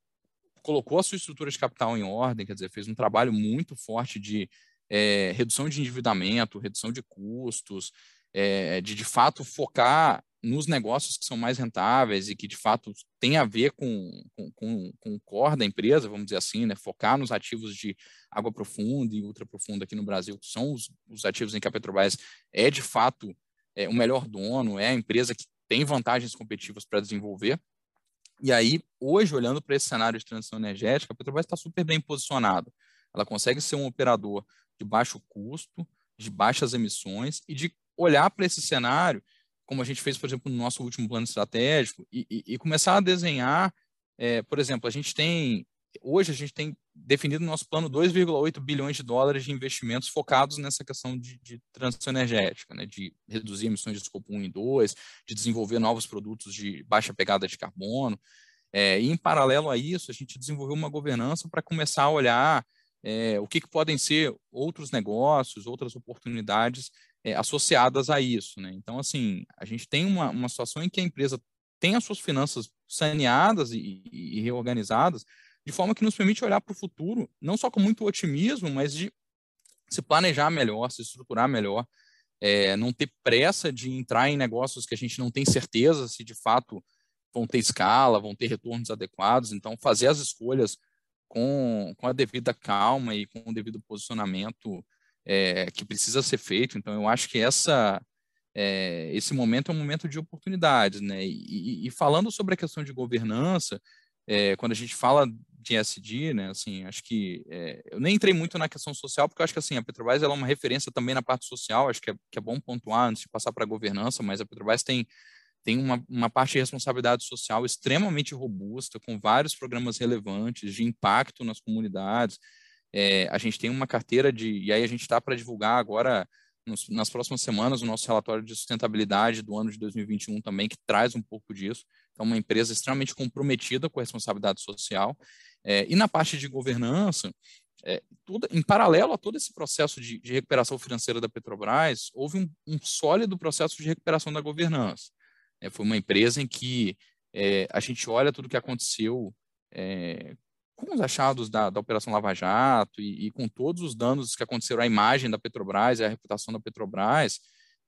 B: colocou a sua estrutura de capital em ordem, quer dizer, fez um trabalho muito forte de é, redução de endividamento, redução de custos, é, de de fato focar nos negócios que são mais rentáveis e que de fato tem a ver com, com, com, com o core da empresa, vamos dizer assim, né? focar nos ativos de água profunda e ultra profunda aqui no Brasil, que são os, os ativos em que a Petrobras é de fato é, o melhor dono, é a empresa que tem vantagens competitivas para desenvolver. E aí, hoje, olhando para esse cenário de transição energética, a Petrobras está super bem posicionada. Ela consegue ser um operador de baixo custo, de baixas emissões e de olhar para esse cenário, como a gente fez, por exemplo, no nosso último plano estratégico, e, e, e começar a desenhar, é, por exemplo, a gente tem, hoje a gente tem definido no nosso plano 2,8 bilhões de dólares de investimentos focados nessa questão de, de transição energética, né, de reduzir emissões de escopo 1 e 2, de desenvolver novos produtos de baixa pegada de carbono. É, e, em paralelo a isso, a gente desenvolveu uma governança para começar a olhar é, o que, que, podem ser outros negócios, outras oportunidades é, associadas a isso. Né? Então, assim, a gente tem uma, uma situação em que a empresa tem as suas finanças saneadas e, e reorganizadas, de forma que nos permite olhar para o futuro, não só com muito otimismo, mas de se planejar melhor, se estruturar melhor, é, não ter pressa de entrar em negócios que a gente não tem certeza se de fato vão ter escala, vão ter retornos adequados. Então, fazer as escolhas com, com a devida calma e com o devido posicionamento é, que precisa ser feito. Então, eu acho que essa, é, esse momento é um momento de oportunidades. Né? E, e, falando sobre a questão de governança, é, quando a gente fala de SD, né, assim, acho que é, eu nem entrei muito na questão social, porque eu acho que assim, a Petrobras ela é uma referência também na parte social, acho que é, que é bom pontuar antes de passar para a governança, mas a Petrobras tem, tem uma, uma parte de responsabilidade social extremamente robusta, com vários programas relevantes de impacto nas comunidades, é, a gente tem uma carteira de, e aí a gente está para divulgar agora, nos, nas próximas semanas, o nosso relatório de sustentabilidade do ano de 2021 também, que traz um pouco disso, é uma empresa extremamente comprometida com a responsabilidade social. É, e na parte de governança, é, tudo, em paralelo a todo esse processo de, de recuperação financeira da Petrobras, houve um, um, sólido processo de recuperação da governança. É, foi uma empresa em que é, a gente olha tudo o que aconteceu é, com os achados da, da Operação Lava Jato e, e, com todos os danos que aconteceram à imagem da Petrobras e à reputação da Petrobras,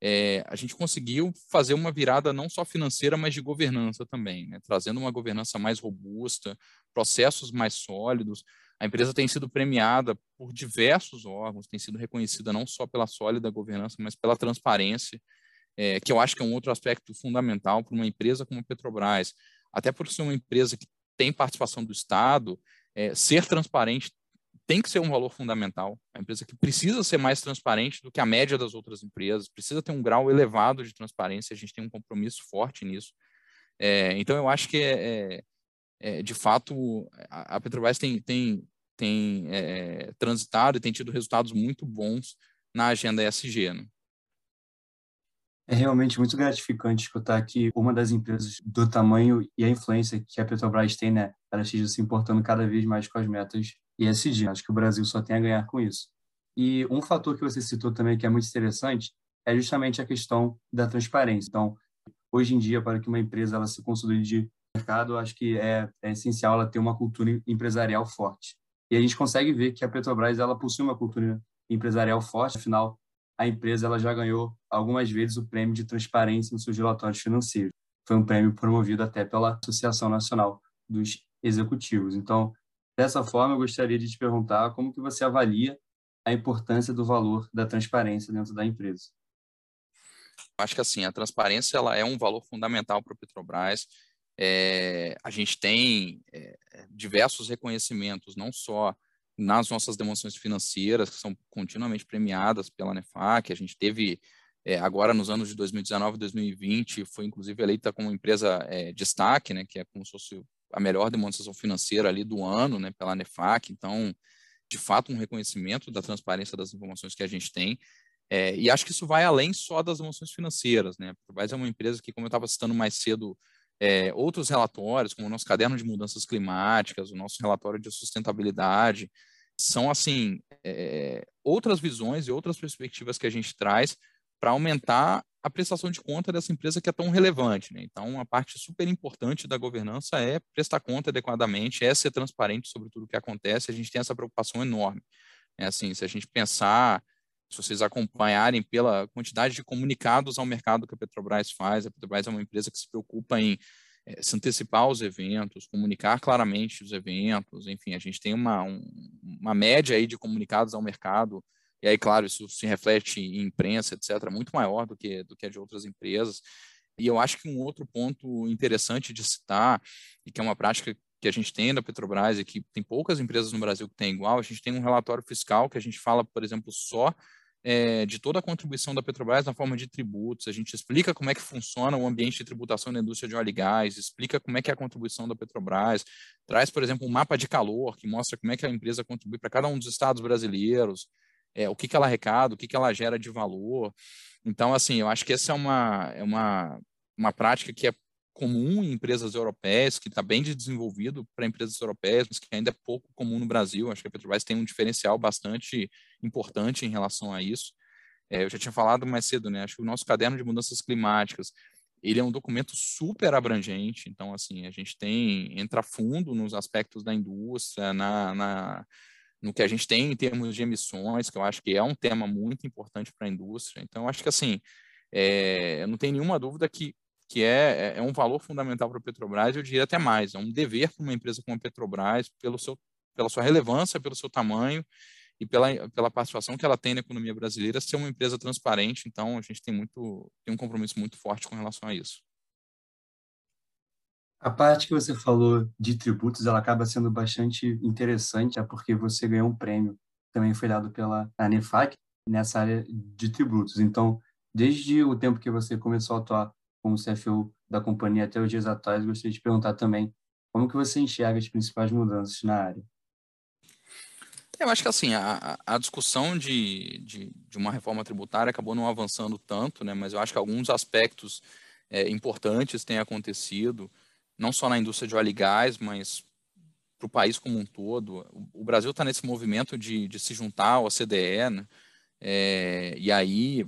B: é, a gente conseguiu fazer uma virada não só financeira, mas de governança também, né? trazendo uma governança mais robusta, processos mais sólidos. A empresa tem sido premiada por diversos órgãos, tem sido reconhecida não só pela sólida governança, mas pela transparência, é, que eu acho que é um outro aspecto fundamental para uma empresa como a Petrobras, até por ser uma empresa que tem participação do Estado, é, ser transparente tem que ser um valor fundamental. A empresa que precisa ser mais transparente do que a média das outras empresas, precisa ter um grau elevado de transparência, a gente tem um compromisso forte nisso. É, então, eu acho que, é, é, é de fato, a, Petrobras tem, tem, tem é, transitado e tem tido resultados muito bons na agenda ESG. Né?
A: É realmente muito gratificante escutar que uma das empresas do tamanho e a influência que a Petrobras tem, né, ela esteja se importando cada vez mais com as metas ESG. Acho que o Brasil só tem a ganhar com isso. E um fator que você citou também que é muito interessante é justamente a questão da transparência. Então, hoje em dia, para que uma empresa ela se consolide no mercado, acho que é, é essencial ela ter uma cultura empresarial forte. E a gente consegue ver que a Petrobras ela possui uma cultura empresarial forte, afinal, a empresa ela já ganhou algumas vezes o prêmio de transparência nos seus relatórios financeiros. Foi um prêmio promovido até pela Associação Nacional dos Executivos. Então, dessa forma, eu gostaria de te perguntar como que você avalia a importância do valor da transparência dentro da empresa.
B: Acho que assim a transparência ela é um valor fundamental para a Petrobras. É, a gente tem é, diversos reconhecimentos, não só nas nossas demonstrações financeiras, que são continuamente premiadas pela NEFAC, a gente teve é, agora nos anos de 2019 e 2020, foi inclusive eleita como empresa é, destaque, né, que é como se fosse a melhor demonstração financeira ali do ano, né, pela NEFAC, então, de fato, um reconhecimento da transparência das informações que a gente tem, é, e acho que isso vai além só das demonstrações financeiras, né, a Petrobras é uma empresa que, como eu estava citando mais cedo, é, outros relatórios, como o nosso caderno de mudanças climáticas, o nosso relatório de sustentabilidade, são, assim, é, outras visões e outras perspectivas que a gente traz para aumentar a prestação de conta dessa empresa que é tão relevante. Né? Então, uma parte super importante da governança é prestar conta adequadamente, é ser transparente sobre tudo o que acontece. A gente tem essa preocupação enorme. É assim, se a gente pensar, se vocês acompanharem pela quantidade de comunicados ao mercado que a Petrobras faz, a Petrobras é uma empresa que se preocupa em é, se antecipar aos eventos, comunicar claramente os eventos, enfim, a gente tem uma, um, uma média aí de comunicados ao mercado e aí, claro, isso se reflete em imprensa, etc., muito maior do que, do que a de outras empresas. E eu acho que um outro ponto interessante de citar, e que é uma prática que a gente tem da Petrobras e que tem poucas empresas no Brasil que tem igual, a gente tem um relatório fiscal que a gente fala, por exemplo, só é, de toda a contribuição da Petrobras na forma de tributos, a gente explica como é que funciona o ambiente de tributação da indústria de óleo e gás, explica como é que é a contribuição da Petrobras, traz, por exemplo, um mapa de calor que mostra como é que a empresa contribui para cada um dos estados brasileiros, é, o que, que ela arrecada, o que, que ela gera de valor. Então, assim, eu acho que essa é uma, é uma, uma prática que é comum em empresas europeias, que está bem desenvolvido para empresas europeias, mas que ainda é pouco comum no Brasil. Acho que a Petrobras tem um diferencial bastante importante em relação a isso. É, eu já tinha falado mais cedo, né? Acho que o nosso caderno de mudanças climáticas ele é um documento super abrangente. Então, assim, a gente tem entra fundo nos aspectos da indústria, na, na no que a gente tem em termos de emissões, que eu acho que é um tema muito importante para a indústria. Então, acho que, assim, é, eu não tenho nenhuma dúvida que, que é, é, é um valor fundamental para a Petrobras, eu diria até mais, é um dever para uma empresa como a Petrobras, pelo seu, pela sua relevância, pelo seu tamanho e pela, pela participação que ela tem na economia brasileira, ser uma empresa transparente. Então, a gente tem, muito, tem um compromisso muito forte com relação a isso.
A: A parte que você falou de tributos, ela acaba sendo bastante interessante, é porque você ganhou um prêmio, também foi dado pela ANEFAC, nessa área de tributos. Então, desde o tempo que você começou a atuar como CFO da companhia até os dias atuais, gostaria de perguntar também como que você enxerga as principais mudanças na área.
B: Eu acho que assim, a, a discussão de, de, de, uma reforma tributária acabou não avançando tanto, né? mas eu acho que alguns aspectos é, importantes têm acontecido não só na indústria de óleo e gás, mas para o país como um todo. O Brasil está nesse movimento de, de, se juntar ao OCDE, né? é, e aí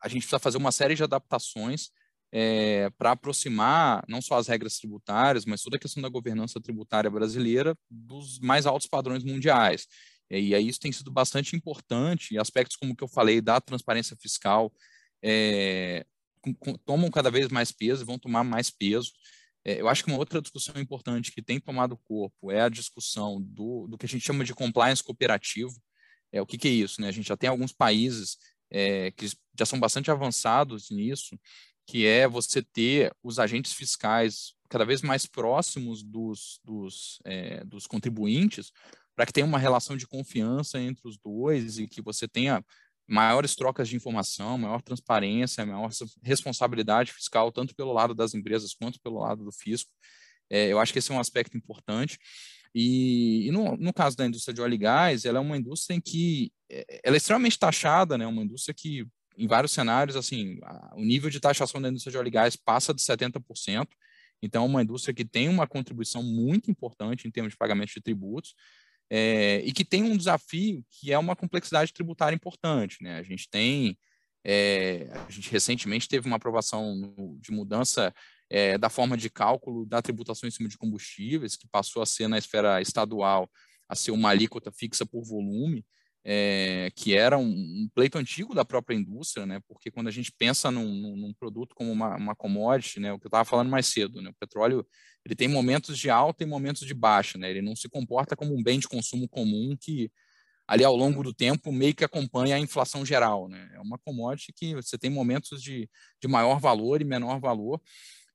B: a gente precisa fazer uma série de adaptações é, para aproximar não só as regras tributárias, mas toda a questão da governança tributária brasileira dos mais altos padrões mundiais. E aí isso tem sido bastante importante, aspectos como que eu falei da transparência fiscal é, tomam cada vez mais peso, vão tomar mais peso. É, eu acho que uma outra discussão importante que tem tomado corpo é a discussão do, do que a gente chama de compliance cooperativo. É, o que, que é isso? Né? A gente já tem alguns países é, que já são bastante avançados nisso, que é você ter os agentes fiscais cada vez mais próximos dos, dos, é, dos contribuintes, para que tenha uma relação de confiança entre os dois e que você tenha maiores trocas de informação, maior transparência, maior responsabilidade fiscal, tanto pelo lado das empresas quanto pelo lado do fisco. É, eu acho que esse é um aspecto importante. E, e no, no, caso da indústria de óleo e gás, ela é uma indústria em que é, ela é extremamente taxada, né? Uma indústria que, em vários cenários, assim, a, o nível de taxação da indústria de óleo e gás passa de 70%. Então, é uma indústria que tem uma contribuição muito importante em termos de pagamento de tributos é, e que tem um desafio que é uma complexidade tributária importante. Né? A gente tem É, a gente recentemente teve uma aprovação de mudança é, da forma de cálculo da tributação em cima de combustíveis, que passou a ser na esfera estadual a ser uma alíquota fixa por volume, é, que era um, um, pleito antigo da própria indústria, né? Porque quando a gente pensa num, num produto como uma, uma, commodity, né? O que eu estava falando mais cedo, né? O petróleo ele tem momentos de alta e momentos de baixa, né? Ele não se comporta como um bem de consumo comum que ali ao longo do tempo meio que acompanha a inflação geral, né? É uma commodity que você tem momentos de, de maior valor e menor valor.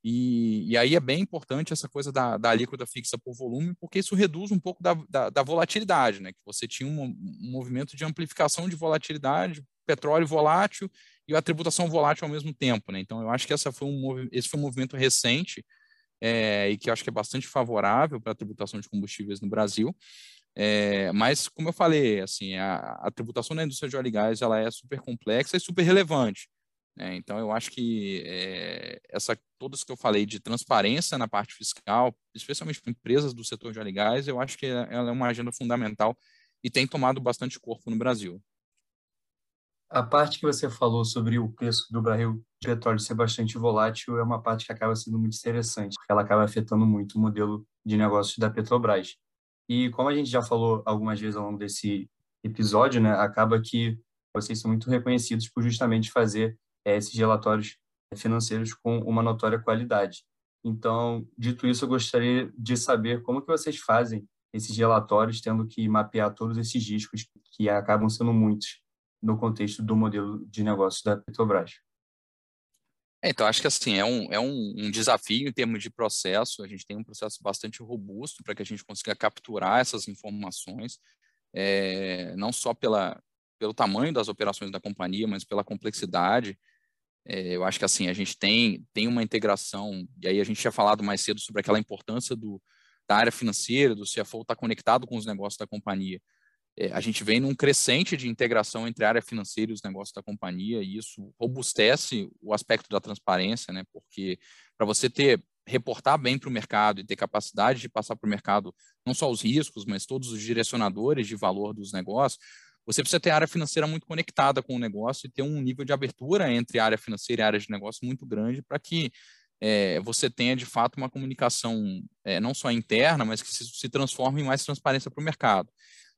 B: E, e, aí é bem importante essa coisa da, da alíquota fixa por volume, porque isso reduz um pouco da, da, da volatilidade, né? Que você tinha um, um, movimento de amplificação de volatilidade, petróleo volátil e a tributação volátil ao mesmo tempo, né? Então eu acho que essa foi um, esse foi um movimento recente é, e que eu acho que é bastante favorável para a tributação de combustíveis no Brasil. É, mas, como eu falei, assim, a, a, tributação da indústria de óleo e gás ela é super complexa e super relevante. Né? Então, eu acho que é, essa todas que eu falei de transparência na parte fiscal, especialmente para empresas do setor de óleo eu acho que ela é uma agenda fundamental e tem tomado bastante corpo no Brasil.
A: A parte que você falou sobre o preço do barril de petróleo ser bastante volátil é uma parte que acaba sendo muito interessante, porque ela acaba afetando muito o modelo de negócios da Petrobras. E como a gente já falou algumas vezes ao longo desse episódio, né, acaba que vocês são muito reconhecidos por justamente fazer é, esses relatórios financeiros com uma notória qualidade. Então, dito isso, eu gostaria de saber como que vocês fazem esses relatórios, tendo que mapear todos esses riscos que acabam sendo muitos no contexto do modelo de negócio da Petrobras.
B: É, então, acho que assim, é, um, é um, um, desafio em termos de processo, a gente tem um processo bastante robusto para que a gente consiga capturar essas informações, é, não só pela, pelo tamanho das operações da companhia, mas pela complexidade. É, eu acho que assim, a gente tem, tem uma integração, e aí a gente tinha falado mais cedo sobre aquela importância do, da área financeira, do CFO estar tá conectado com os negócios da companhia é, a gente vem num crescente de integração entre a área financeira e os negócios da companhia, e isso robustece o aspecto da transparência, né? Porque para você ter reportar bem para o mercado e ter capacidade de passar para o mercado não só os riscos, mas todos os direcionadores de valor dos negócios, você precisa ter área financeira muito conectada com o negócio e ter um nível de abertura entre área financeira e área de negócio muito grande para que é, você tenha de fato uma comunicação é, não só interna, mas que se, se transforme em mais transparência para o mercado.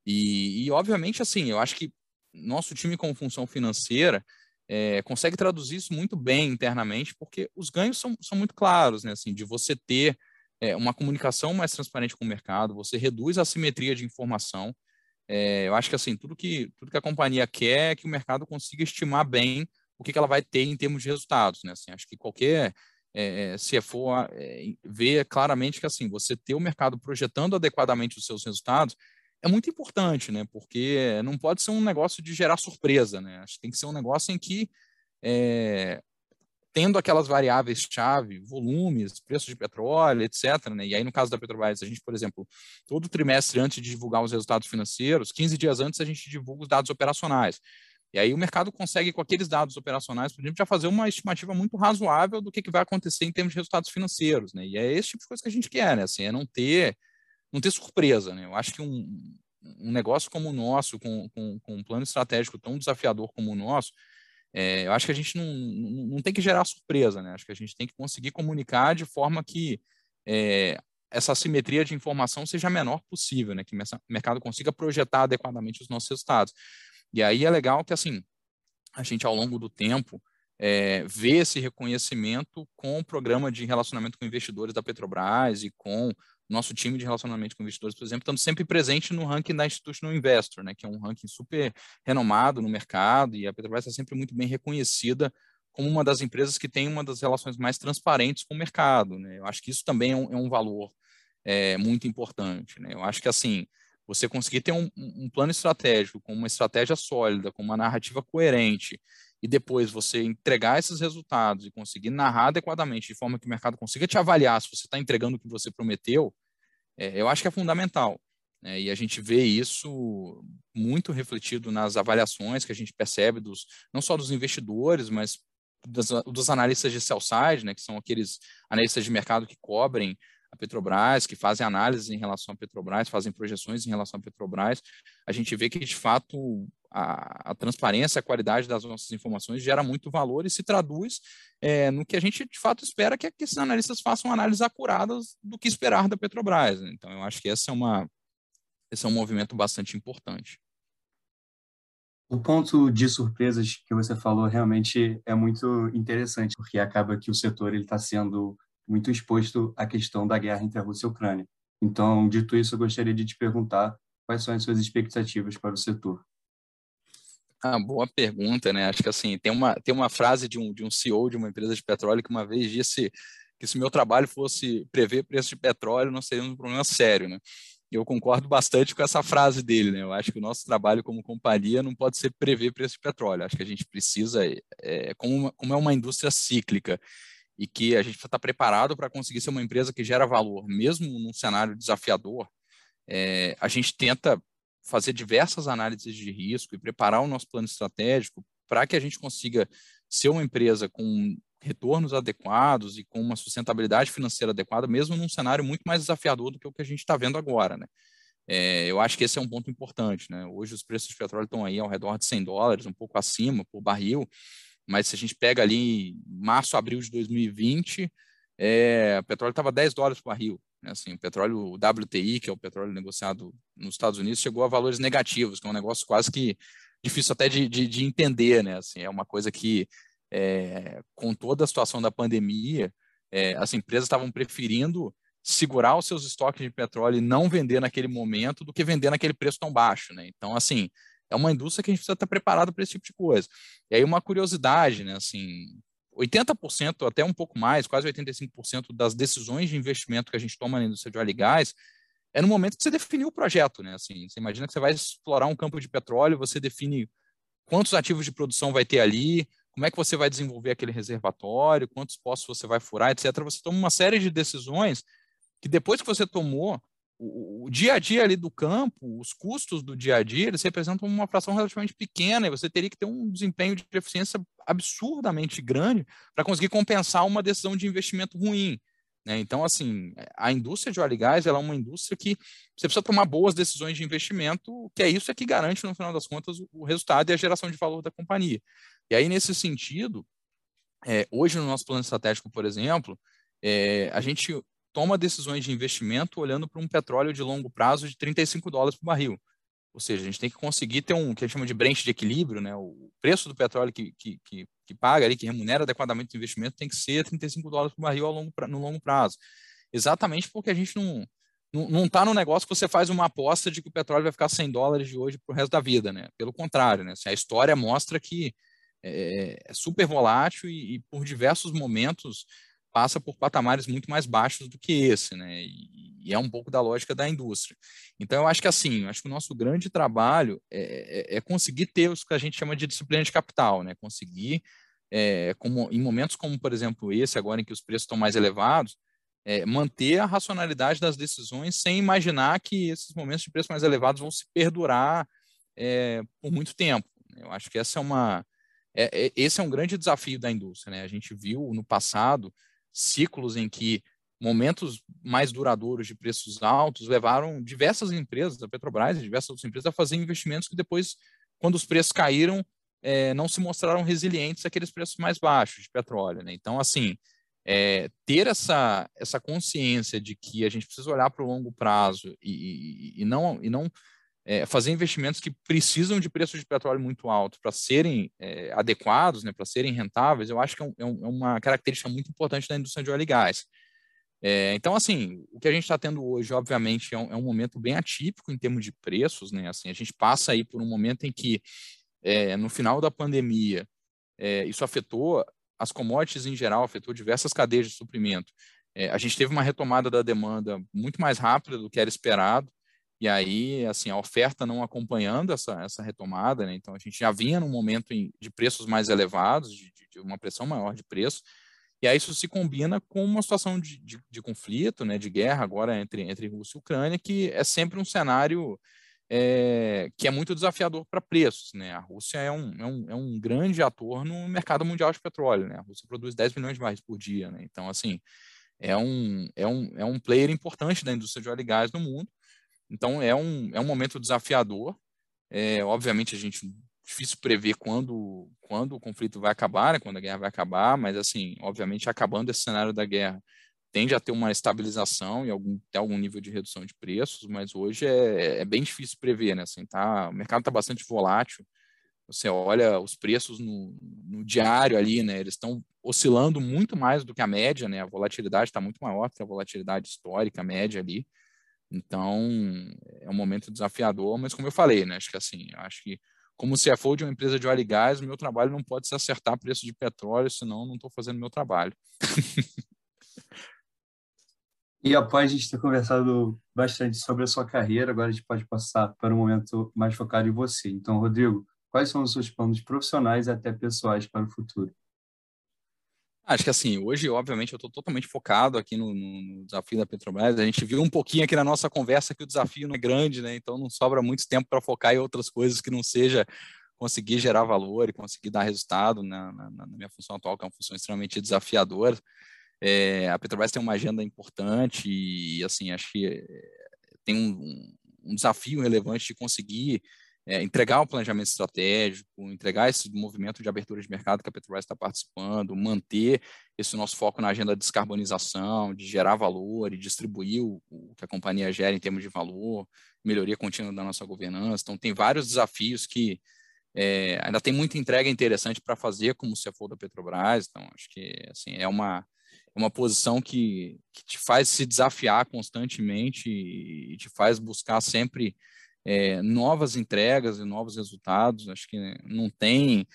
B: E, e, obviamente, assim, eu acho que nosso time com função financeira é, consegue traduzir isso muito bem internamente, porque os ganhos são, são muito claros, né? Assim, de você ter é, uma comunicação mais transparente com o mercado, você reduz a assimetria de informação. É, eu acho que assim tudo que tudo que a companhia quer é que o mercado consiga estimar bem o que, que ela vai ter em termos de resultados, né? Assim, acho que qualquer é, CFO é, vê claramente que assim você ter o mercado projetando adequadamente os seus resultados é muito importante, né? Porque não pode ser um negócio de gerar surpresa, né? Acho que tem que ser um negócio em que, é, tendo aquelas variáveis-chave, volumes, preço de petróleo, etc., né? E aí, no caso da Petrobras, a gente, por exemplo, todo trimestre antes de divulgar os resultados financeiros, 15 dias antes a gente divulga os dados operacionais. E aí o mercado consegue, com aqueles dados operacionais, por exemplo, já fazer uma estimativa muito razoável do que, que vai acontecer em termos de resultados financeiros, né? E é esse tipo de coisa que a gente quer, né? Assim, é não ter não ter surpresa, né? Eu acho que um, um negócio como o nosso, com, com, com, um plano estratégico tão desafiador como o nosso, é, eu acho que a gente não, não, não, tem que gerar surpresa, né? Acho que a gente tem que conseguir comunicar de forma que é, essa simetria de informação seja a menor possível, né? Que o mercado consiga projetar adequadamente os nossos resultados. E aí é legal que, assim, a gente, ao longo do tempo, é, vê esse reconhecimento com o programa de relacionamento com investidores da Petrobras e com nosso time de relacionamento com investidores, por exemplo, estamos sempre presente no ranking da Institutional Investor, né, que é um ranking super renomado no mercado e a Petrobras é sempre muito bem reconhecida como uma das empresas que tem uma das relações mais transparentes com o mercado. Né? Eu acho que isso também é um, é um valor é, muito importante. Né? Eu acho que assim você conseguir ter um, um plano estratégico com uma estratégia sólida, com uma narrativa coerente e depois você entregar esses resultados e conseguir narrar adequadamente, de forma que o mercado consiga te avaliar se você está entregando o que você prometeu, é, eu acho que é fundamental. Né? E a gente vê isso muito refletido nas avaliações que a gente percebe dos não só dos investidores, mas dos, dos analistas de sell side, né, que são aqueles analistas de mercado que cobrem a Petrobras, que fazem análises em relação à Petrobras, fazem projeções em relação à Petrobras, a gente vê que, de fato, a, a, transparência, a qualidade das nossas informações gera muito valor e se traduz é, no que a gente de fato espera que, que esses analistas façam análises acuradas do que esperar da Petrobras. Né? Então, eu acho que essa é uma, esse é um movimento bastante importante.
A: O ponto de surpresas que você falou realmente é muito interessante, porque acaba que o setor está sendo muito exposto à questão da guerra entre a Rússia e a Ucrânia. Então, dito isso, eu gostaria de te perguntar quais são as suas expectativas para o setor.
B: Ah, boa pergunta, né? Acho que assim, tem uma, tem uma frase de um, de um CEO de uma empresa de petróleo que uma vez disse que se meu trabalho fosse prever preço de petróleo, não seria um problema sério, né? eu concordo bastante com essa frase dele, né? Eu acho que o nosso trabalho como companhia não pode ser prever preço de petróleo. Acho que a gente precisa, é, como, uma, como é uma indústria cíclica e que a gente estar preparado para conseguir ser uma empresa que gera valor, mesmo num cenário desafiador, é, a gente tenta fazer diversas análises de risco e preparar o nosso plano estratégico para que a gente consiga ser uma empresa com retornos adequados e com uma sustentabilidade financeira adequada, mesmo num cenário muito mais desafiador do que o que a gente está vendo agora, né? É, eu acho que esse é um ponto importante, né? Hoje os preços de petróleo estão aí ao redor de 100 dólares, um pouco acima por barril, mas se a gente pega ali março, abril de 2020, é, o petróleo estava 10 dólares por barril. Né? Assim, o petróleo o WTI, que é o petróleo negociado nos Estados Unidos, chegou a valores negativos, que é um negócio quase que difícil até de, de, de entender, né? Assim, é uma coisa que é, com toda a situação da pandemia, é, as empresas estavam preferindo segurar os seus estoques de petróleo e não vender naquele momento do que vender naquele preço tão baixo, né? Então, assim, é uma indústria que a gente precisa estar preparado para esse tipo de coisa. E aí uma curiosidade, né? Assim, 80%, até um pouco mais, quase 85% das decisões de investimento que a gente toma na indústria de óleo e gás é no momento que você definiu o projeto, né? Assim, você imagina que você vai explorar um campo de petróleo, você define quantos ativos de produção vai ter ali, como é que você vai desenvolver aquele reservatório, quantos poços você vai furar, etc. Você toma uma série de decisões que depois que você tomou, o, o, dia a dia ali do campo, os custos do dia a dia, eles representam uma fração relativamente pequena e você teria que ter um desempenho de eficiência absurdamente grande para conseguir compensar uma decisão de investimento ruim. Né? Então, assim, a indústria de óleo e gás é uma indústria que você precisa tomar boas decisões de investimento, que é isso é que garante, no final das contas, o resultado e a geração de valor da companhia. E aí, nesse sentido, é, hoje no nosso plano estratégico, por exemplo, é, a gente toma decisões de investimento olhando para um petróleo de longo prazo de 35 dólares por barril. Ou seja, a gente tem que conseguir ter um que a gente chama de branch de equilíbrio, né? O preço do petróleo que, que, que, que paga ali, que remunera adequadamente o investimento, tem que ser 35 dólares por barril ao longo, no longo prazo. Exatamente porque a gente não não está no negócio que você faz uma aposta de que o petróleo vai ficar 100 dólares de hoje para o resto da vida, né? Pelo contrário, né? Assim, a história mostra que é, é super volátil e, e, por diversos momentos passa por patamares muito mais baixos do que esse, né? E, e, é um pouco da lógica da indústria. Então, eu acho que assim, acho que o nosso grande trabalho é, é, é conseguir ter o que a gente chama de disciplina de capital, né? Conseguir, é, como, em momentos como, por exemplo, esse agora em que os preços estão mais elevados, é, manter a racionalidade das decisões sem imaginar que esses momentos de preço mais elevados vão se perdurar é, por muito tempo. Eu acho que essa é uma é, esse é um grande desafio da indústria. Né? A gente viu no passado ciclos em que momentos mais duradouros de preços altos levaram diversas empresas, a Petrobras e diversas outras empresas, a fazer investimentos que depois, quando os preços caíram, é, não se mostraram resilientes àqueles preços mais baixos de petróleo. Né? Então, assim, é, ter essa, essa consciência de que a gente precisa olhar para o longo prazo e, e, e, não, e não é, fazer investimentos que precisam de preços de petróleo muito altos para serem é, adequados, né, para serem rentáveis, eu acho que é, é, um, é, uma característica muito importante da indústria de óleo e gás. É, então, assim, o que a gente está tendo hoje, obviamente, é um, é um, momento bem atípico em termos de preços, né? Assim, a gente passa aí por um momento em que, no final da pandemia, isso afetou as commodities em geral, afetou diversas cadeias de suprimento. a gente teve uma retomada da demanda muito mais rápida do que era esperado, e aí, assim, a oferta não acompanhando essa, essa retomada, né? então a gente já vinha num momento de preços mais elevados, de, de, uma pressão maior de preço, e aí isso se combina com uma situação de, de, de conflito, né, de guerra agora entre, entre Rússia e Ucrânia, que é sempre um cenário é, que é muito desafiador para preços. Né? A Rússia é um, é, um, é um grande ator no mercado mundial de petróleo. Né? A Rússia produz 10 milhões de barris por dia. Né? Então, assim, é um, é, um, é um player importante da indústria de óleo e gás no mundo. Então é um, é um momento desafiador. É, obviamente, a gente difícil prever quando, quando o conflito vai acabar, né, quando a guerra vai acabar, mas, assim, obviamente, acabando esse cenário da guerra, tende a ter uma estabilização e algum, ter algum nível de redução de preços, mas hoje é, é bem difícil prever, né? Assim, tá, o mercado está bastante volátil. Você olha os preços no, no diário ali, né? Eles estão oscilando muito mais do que a média, né? A volatilidade está muito maior que a volatilidade histórica, média ali. Então, é um momento desafiador, mas como eu falei, né? Acho que assim, acho que como CFO de uma empresa de óleo e gás, meu trabalho não pode se acertar preço de petróleo, senão não estou fazendo meu trabalho. (laughs)
A: E após a gente ter conversado bastante sobre a sua carreira, agora a gente pode passar para um momento mais focado em você. Então, Rodrigo, quais são os seus planos profissionais e até pessoais para o futuro?
B: Acho que assim, hoje, obviamente, eu estou totalmente focado aqui no, no, desafio da Petrobras. A gente viu um pouquinho aqui na nossa conversa que o desafio não é grande, né? Então não sobra muito tempo para focar em outras coisas que não seja conseguir gerar valor e conseguir dar resultado na, na, na minha função atual, que é uma função extremamente desafiadora. É, a Petrobras tem uma agenda importante e, assim, acho que eh, tem um, um desafio relevante de conseguir é, entregar o planejamento estratégico, entregar esse movimento de abertura de mercado que a Petrobras está participando, manter esse nosso foco na agenda de descarbonização, de gerar valor e distribuir o, o que a companhia gera em termos de valor, melhoria contínua da nossa governança. Então, tem vários desafios que é, ainda tem muita entrega interessante para fazer como CFO da Petrobras. Então, acho que assim, é uma é uma posição que, que te faz se desafiar constantemente e, te faz buscar sempre é, novas entregas e novos resultados. Acho que não tem,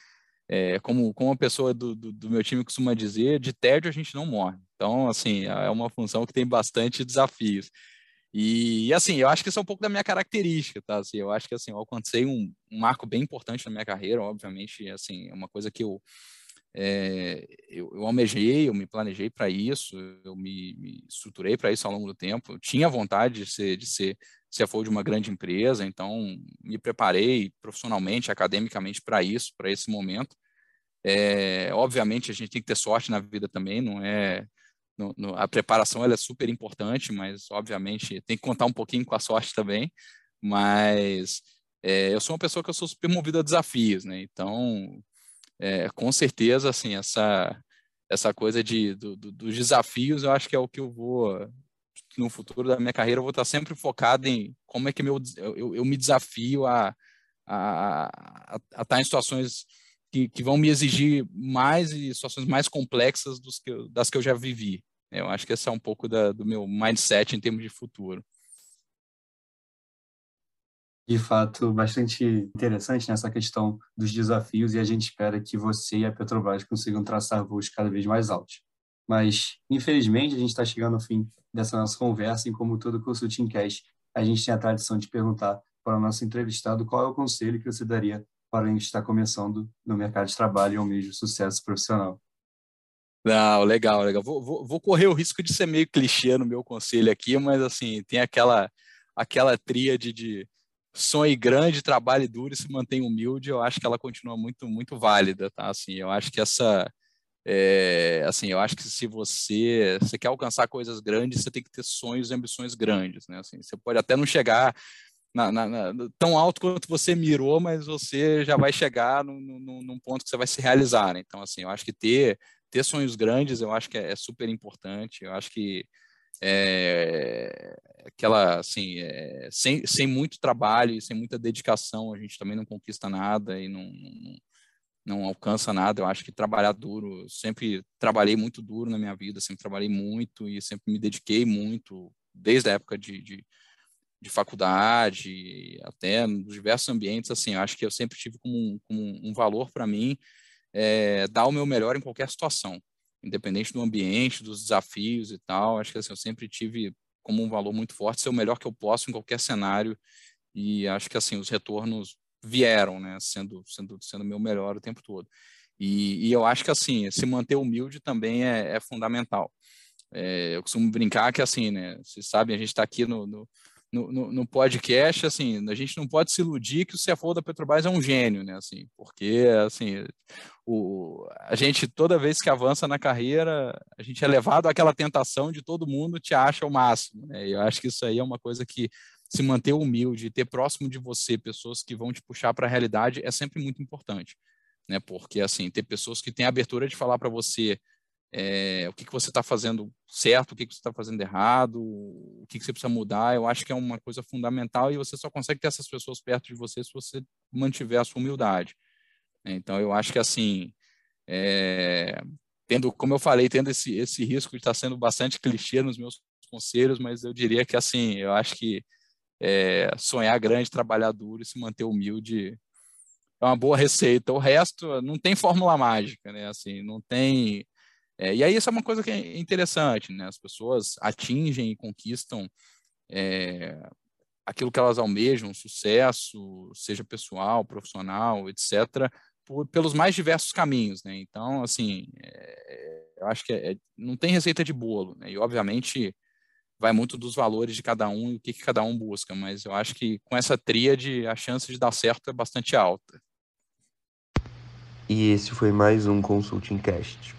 B: é, como, como a pessoa do, do, do, meu time costuma dizer, de tédio a gente não morre. Então, assim, é uma função que tem bastante desafios. E, assim, eu acho que isso é um pouco da minha característica, tá? Assim, eu acho que, assim, eu alcancei um, um marco bem importante na minha carreira, obviamente, assim, é uma coisa que eu é, eu, eu, almejei, eu me planejei para isso, eu me, me estruturei para isso ao longo do tempo. Eu tinha vontade de ser, de ser CFO de uma grande empresa, então me preparei profissionalmente, academicamente para isso, para esse momento. É, obviamente a gente tem que ter sorte na vida também, não é no, no, a preparação ela é super importante, mas obviamente tem que contar um pouquinho com a sorte também. Mas é, eu sou uma pessoa que eu sou super movido a desafios, né? Então é, com certeza, assim, essa, essa coisa de, do, do, dos desafios, eu acho que é o que eu vou, no futuro da minha carreira, eu vou estar sempre focado em como é que meu, eu, eu me desafio a, a, a, a estar em situações que, que vão me exigir mais e situações mais complexas dos que das que eu já vivi. Eu acho que esse é um pouco da, do meu mindset em termos de futuro
A: de fato bastante interessante nessa questão dos desafios e a gente espera que você e a Petrobras consigam traçar voos cada vez mais altos. Mas, infelizmente, a gente está chegando ao fim dessa nossa conversa e, como todo Consulting Cash, a gente tem a tradição de perguntar para o nosso entrevistado qual é o conselho que você daria para quem está começando no mercado de trabalho e mesmo sucesso profissional.
B: Não, legal, legal. Vou, vou, vou, correr o risco de ser meio clichê no meu conselho aqui, mas assim, tem aquela aquela tríade de sonhe grande, trabalhe duro e se mantenha humilde, eu acho que ela continua muito, muito válida, tá? Assim, eu acho que essa, é, assim, eu acho que se você, você quer alcançar coisas grandes, você tem que ter sonhos e ambições grandes, né? Assim, você pode até não chegar na, na, na, tão alto quanto você mirou, mas você já vai chegar no, num ponto que você vai se realizar. Né? Então, assim, eu acho que ter, ter sonhos grandes, eu acho que é, é super importante. Eu acho que é, aquela assim é, sem, sem muito trabalho e sem muita dedicação a gente também não conquista nada e não, não, não, alcança nada eu acho que trabalhar duro sempre trabalhei muito duro na minha vida sempre trabalhei muito e sempre me dediquei muito desde a época de, de, de faculdade até nos diversos ambientes assim acho que eu sempre tive como um, como um valor para mim é, dar o meu melhor em qualquer situação independente do ambiente, dos desafios e tal. Acho que assim, eu sempre tive como um valor muito forte ser o melhor que eu posso em qualquer cenário e acho que assim os retornos vieram, né, sendo sendo sendo meu melhor o tempo todo. E, e eu acho que assim se manter humilde também é, é fundamental. É, eu costumo brincar que assim, né, vocês sabem a gente está aqui no, no no, no, podcast, assim, a gente não pode se iludir que o CFO da Petrobras é um gênio, né, assim, porque, assim, o, a gente, toda vez que avança na carreira, a gente é levado àquela tentação de todo mundo te acha o máximo, né, eu acho que isso aí é uma coisa que se manter humilde, ter próximo de você pessoas que vão te puxar para a realidade é sempre muito importante, né? Porque assim, ter pessoas que têm a abertura de falar para você é, o que, que você está fazendo certo, o que, que você está fazendo errado, o que, que você precisa mudar, eu acho que é uma coisa fundamental e você só consegue ter essas pessoas perto de você se você mantiver a sua humildade. Então, eu acho que assim, é, tendo, como eu falei, tendo esse, esse risco de estar sendo bastante clichê nos meus conselhos, mas eu diria que assim, eu acho que é, sonhar grande, trabalhar duro e se manter humilde é uma boa receita. O resto não tem fórmula mágica, né? Assim, não tem. É, e aí isso é uma coisa que é interessante, né? As pessoas atingem e conquistam é, aquilo que elas almejam, sucesso, seja pessoal, profissional, etc., por, pelos mais diversos caminhos, né? Então, assim, é, eu acho que é, é, não tem receita de bolo, né? E obviamente vai muito dos valores de cada um e o que, que cada um busca, mas eu acho que com essa tríade a chance de dar certo é bastante alta.
C: E esse foi mais um Consulting Cast.